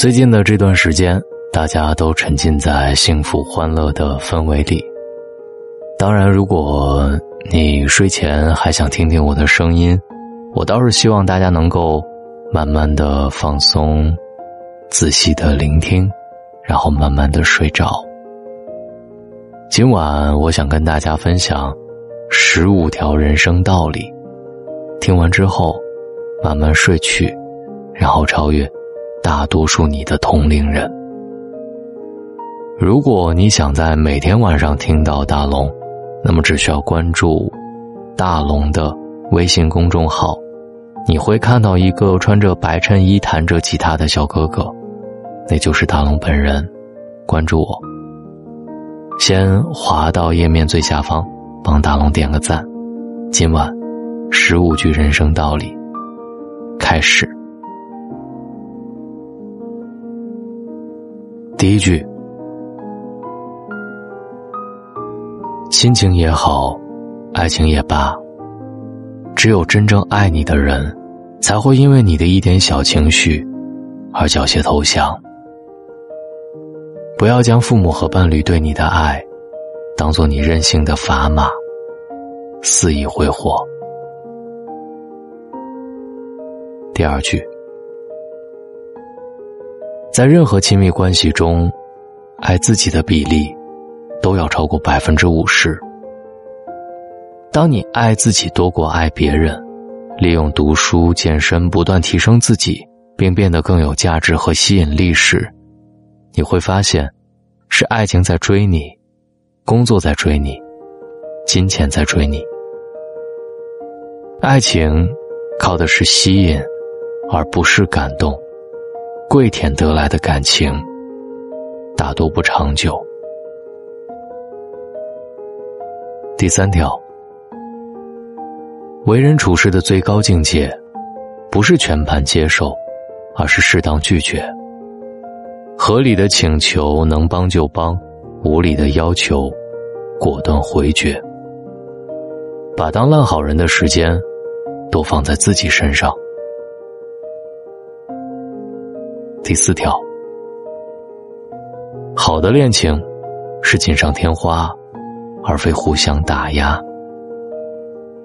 最近的这段时间，大家都沉浸在幸福欢乐的氛围里。当然，如果你睡前还想听听我的声音，我倒是希望大家能够慢慢的放松，仔细的聆听，然后慢慢的睡着。今晚我想跟大家分享十五条人生道理，听完之后慢慢睡去，然后超越。大多数你的同龄人，如果你想在每天晚上听到大龙，那么只需要关注大龙的微信公众号，你会看到一个穿着白衬衣弹着吉他的小哥哥，那就是大龙本人。关注我，先滑到页面最下方，帮大龙点个赞。今晚十五句人生道理，开始。第一句，亲情也好，爱情也罢，只有真正爱你的人，才会因为你的一点小情绪而缴械投降。不要将父母和伴侣对你的爱，当做你任性的砝码，肆意挥霍。第二句。在任何亲密关系中，爱自己的比例都要超过百分之五十。当你爱自己多过爱别人，利用读书、健身不断提升自己，并变得更有价值和吸引力时，你会发现，是爱情在追你，工作在追你，金钱在追你。爱情靠的是吸引，而不是感动。跪舔得来的感情，大多不长久。第三条，为人处事的最高境界，不是全盘接受，而是适当拒绝。合理的请求能帮就帮，无理的要求，果断回绝。把当烂好人的时间，都放在自己身上。第四条，好的恋情是锦上添花，而非互相打压。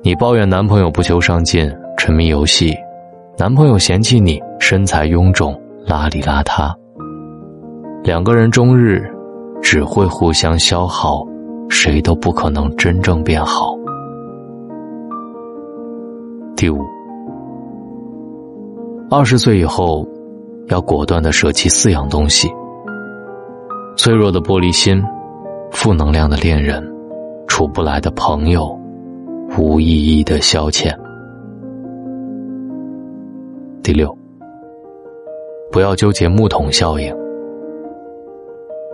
你抱怨男朋友不求上进、沉迷游戏，男朋友嫌弃你身材臃肿、邋里邋遢，两个人终日只会互相消耗，谁都不可能真正变好。第五，二十岁以后。要果断的舍弃四样东西：脆弱的玻璃心、负能量的恋人、处不来的朋友、无意义的消遣。第六，不要纠结木桶效应。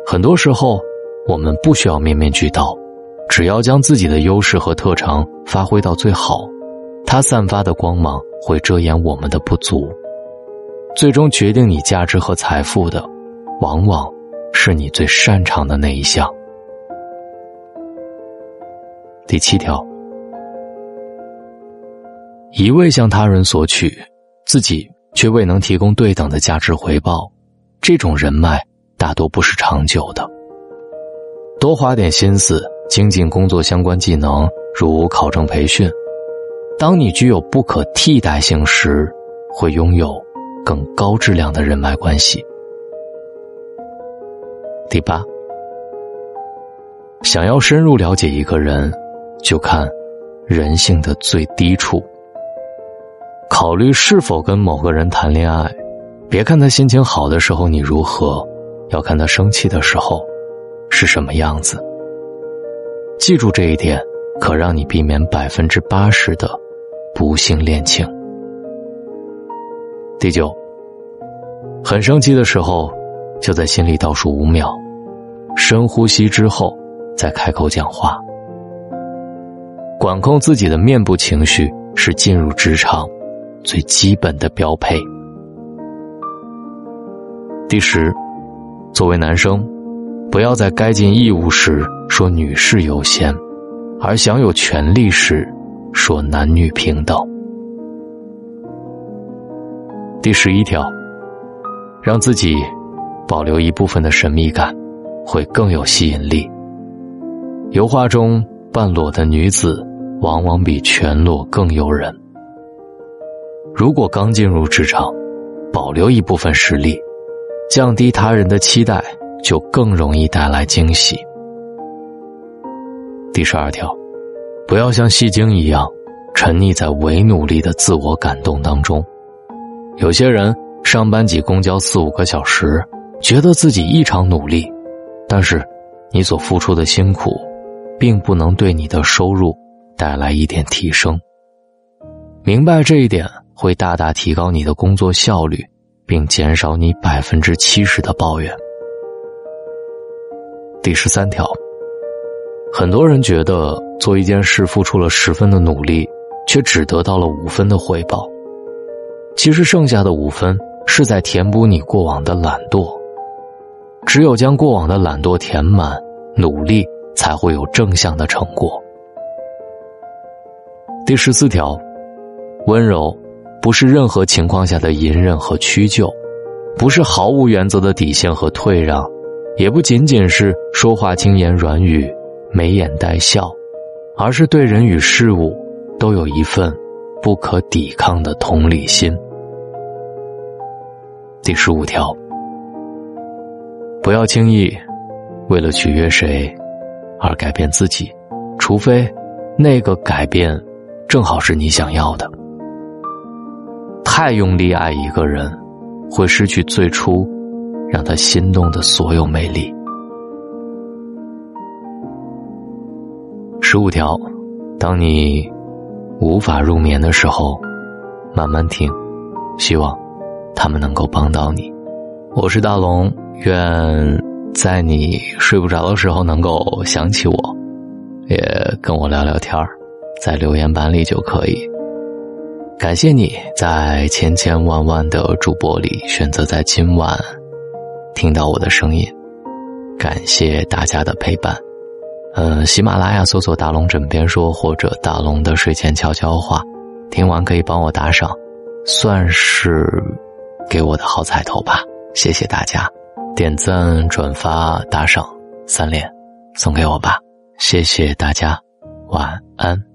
很多时候，我们不需要面面俱到，只要将自己的优势和特长发挥到最好，它散发的光芒会遮掩我们的不足。最终决定你价值和财富的，往往是你最擅长的那一项。第七条，一味向他人索取，自己却未能提供对等的价值回报，这种人脉大多不是长久的。多花点心思精进工作相关技能，如考证培训。当你具有不可替代性时，会拥有。更高质量的人脉关系。第八，想要深入了解一个人，就看人性的最低处。考虑是否跟某个人谈恋爱，别看他心情好的时候你如何，要看他生气的时候是什么样子。记住这一点，可让你避免百分之八十的不幸恋情。第九，很生气的时候，就在心里倒数五秒，深呼吸之后再开口讲话。管控自己的面部情绪是进入职场最基本的标配。第十，作为男生，不要在该尽义务时说女士优先，而享有权利时说男女平等。第十一条，让自己保留一部分的神秘感，会更有吸引力。油画中半裸的女子，往往比全裸更诱人。如果刚进入职场，保留一部分实力，降低他人的期待，就更容易带来惊喜。第十二条，不要像戏精一样，沉溺在伪努力的自我感动当中。有些人上班挤公交四五个小时，觉得自己异常努力，但是你所付出的辛苦，并不能对你的收入带来一点提升。明白这一点。会大大提高你的工作效率，并减少你百分之七十的抱怨。第十三条，很多人觉得做一件事付出了十分的努力，却只得到了五分的回报。其实剩下的五分是在填补你过往的懒惰。只有将过往的懒惰填满，努力才会有正向的成果。第十四条，温柔。不是任何情况下的隐忍和屈就，不是毫无原则的底线和退让，也不仅仅是说话轻言软语、眉眼带笑，而是对人与事物都有一份不可抵抗的同理心。第十五条，不要轻易为了取悦谁而改变自己，除非那个改变正好是你想要的。太用力爱一个人，会失去最初让他心动的所有魅力。十五条，当你无法入眠的时候，慢慢听，希望他们能够帮到你。我是大龙，愿在你睡不着的时候能够想起我，也跟我聊聊天在留言板里就可以。感谢你在千千万万的主播里选择在今晚听到我的声音，感谢大家的陪伴。嗯，喜马拉雅搜索“大龙枕边说”或者“大龙的睡前悄悄话”，听完可以帮我打赏，算是给我的好彩头吧。谢谢大家，点赞、转发、打赏三连送给我吧。谢谢大家，晚安。